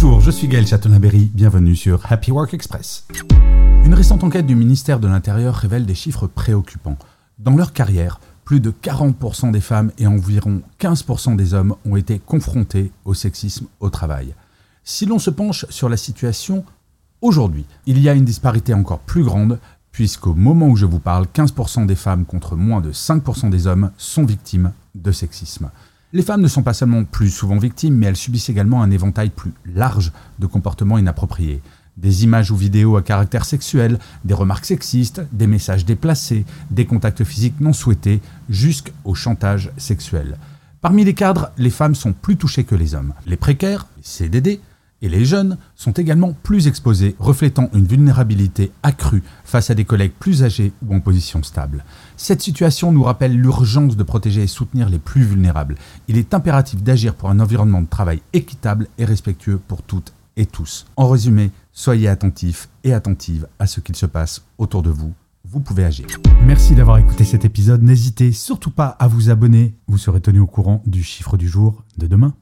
Bonjour, je suis Gaël Chatonaberry, bienvenue sur Happy Work Express. Une récente enquête du ministère de l'Intérieur révèle des chiffres préoccupants. Dans leur carrière, plus de 40% des femmes et environ 15% des hommes ont été confrontés au sexisme au travail. Si l'on se penche sur la situation aujourd'hui, il y a une disparité encore plus grande puisqu'au moment où je vous parle, 15% des femmes contre moins de 5% des hommes sont victimes de sexisme. Les femmes ne sont pas seulement plus souvent victimes, mais elles subissent également un éventail plus large de comportements inappropriés. Des images ou vidéos à caractère sexuel, des remarques sexistes, des messages déplacés, des contacts physiques non souhaités, jusqu'au chantage sexuel. Parmi les cadres, les femmes sont plus touchées que les hommes. Les précaires, les CDD, et les jeunes sont également plus exposés, reflétant une vulnérabilité accrue face à des collègues plus âgés ou en position stable. Cette situation nous rappelle l'urgence de protéger et soutenir les plus vulnérables. Il est impératif d'agir pour un environnement de travail équitable et respectueux pour toutes et tous. En résumé, soyez attentifs et attentives à ce qu'il se passe autour de vous. Vous pouvez agir. Merci d'avoir écouté cet épisode. N'hésitez surtout pas à vous abonner. Vous serez tenu au courant du chiffre du jour de demain.